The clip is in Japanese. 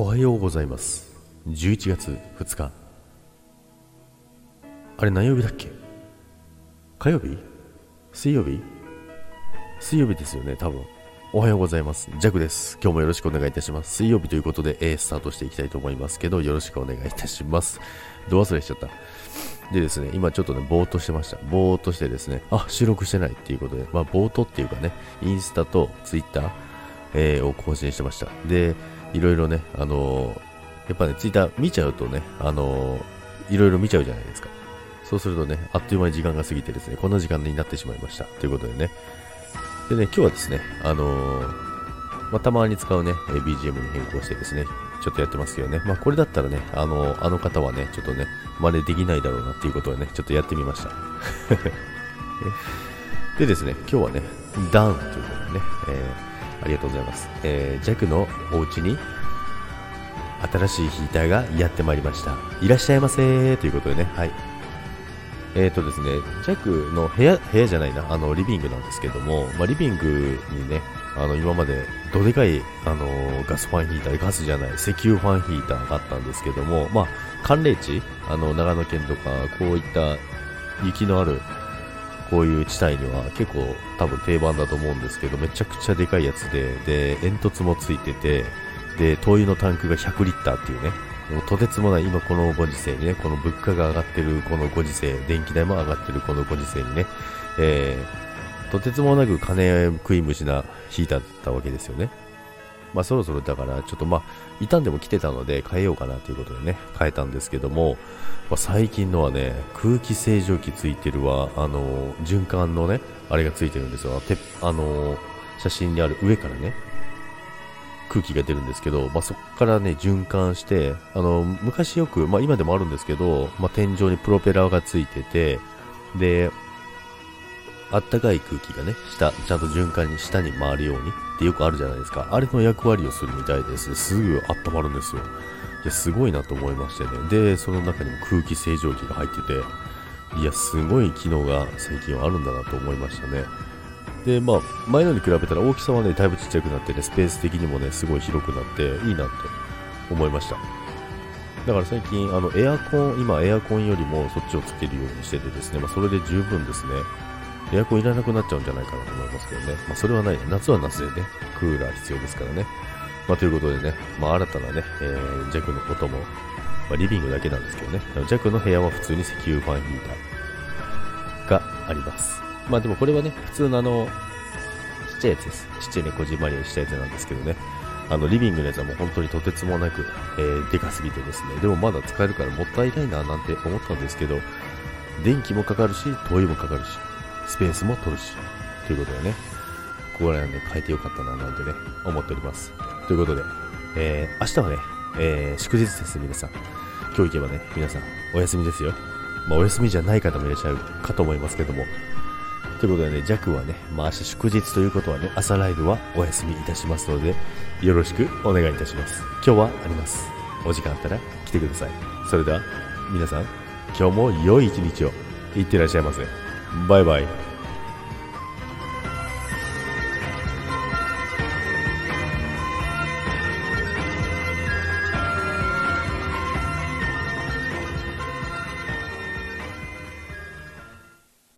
おはようございます。11月2日。あれ何曜日だっけ？火曜日？水曜日？水曜日ですよね多分。おはようございます。ジャクです。今日もよろしくお願いいたします。水曜日ということで、えー、スタートしていきたいと思いますけどよろしくお願いいたします。ど忘れしちゃった？でですね、今ちょっとね、ぼーっとしてました。ぼーっとしてですね、あ、収録してないっていうことで、まあ、ぼーっとっていうかね、インスタとツイッター、えー、を更新してました。で、いろいろね、あのー、やっぱね、ツイッター見ちゃうとね、あのー、いろいろ見ちゃうじゃないですか。そうするとね、あっという間に時間が過ぎてですね、こんな時間になってしまいました。ということでね。でね、今日はですね、あのまあ、たまに使うね、BGM に変更してですね、ちょっとやってますけどね。まあ、これだったらね、あの、あの方はね、ちょっとね、真似できないだろうなっていうことでね、ちょっとやってみました。でですね、今日はね、ダウンということでね、えー、ありがとうございます。えー、弱のお家に、新しいヒーターがやってまいりました。いらっしゃいませということでね、はい。え、ー、とですね、弱の部屋、部屋じゃないな、あの、リビングなんですけども、まあ、リビングにね、あの、今までどでかい、あのガスファンヒーター、ガスじゃない、石油ファンヒーターがあったんですけども、まあ、寒冷地、あの、長野県とか、こういった雪のある、こういう地帯には結構多分定番だと思うんですけど、めちゃくちゃでかいやつで、で、煙突もついてて、で、灯油のタンクが100リッターっていうね、もうとてつもない今このご時世にね、この物価が上がってるこのご時世、電気代も上がってるこのご時世にね、えー、とてつもなく金食い虫なヒーターだったわけですよね。まあそろそろだからちょっとまあ傷んでも来てたので変えようかなということでね変えたんですけども、まあ、最近のはね空気清浄機ついてるわあの循環のねあれがついてるんですよ。あの写真にある上からね空気が出るんですけど、まあ、そこからね循環してあの昔よく、まあ、今でもあるんですけど、まあ、天井にプロペラがついててであったかい空気がね、下、ちゃんと循環に下に回るようにってよくあるじゃないですか。あれの役割をするみたいです。すぐ温まるんですよ。いや、すごいなと思いましてね。で、その中にも空気清浄機が入ってて、いや、すごい機能が最近はあるんだなと思いましたね。で、まあ、前のに比べたら大きさはね、だいぶちっちゃくなってね、スペース的にもね、すごい広くなっていいなと思いました。だから最近、あの、エアコン、今エアコンよりもそっちをつけるようにしててですね、まあ、それで十分ですね。エアコンいらなくなっちゃうんじゃないかなと思いますけどね。まあ、それはない。夏は夏でね、クーラー必要ですからね。まあ、ということでね、まあ、新たなね、えー、弱のことも、まあ、リビングだけなんですけどね、弱の部屋は普通に石油ファンヒーターがあります。まあでもこれはね、普通のあの、ちっちゃいやつです。ちっちゃいね、こじんまりしたやつなんですけどね。あの、リビングのやつはもう本当にとてつもなく、えー、でかすぎてですね。でもまだ使えるからもったいないななんて思ったんですけど、電気もかかるし、灯油もかかるし、スペースも取るし、ということでね、ここら辺で変えてよかったななんてね、思っております。ということで、えー、明日はね、えー、祝日です、皆さん。今日行けばね、皆さん、お休みですよ。まあ、お休みじゃない方もいらっしゃるかと思いますけども。ということでね、弱はね、まあ、明日祝日ということはね、朝ライブはお休みいたしますので、よろしくお願いいたします。今日はあります。お時間あったら来てください。それでは、皆さん、今日も良い一日を。いってらっしゃいませ。バイバイ。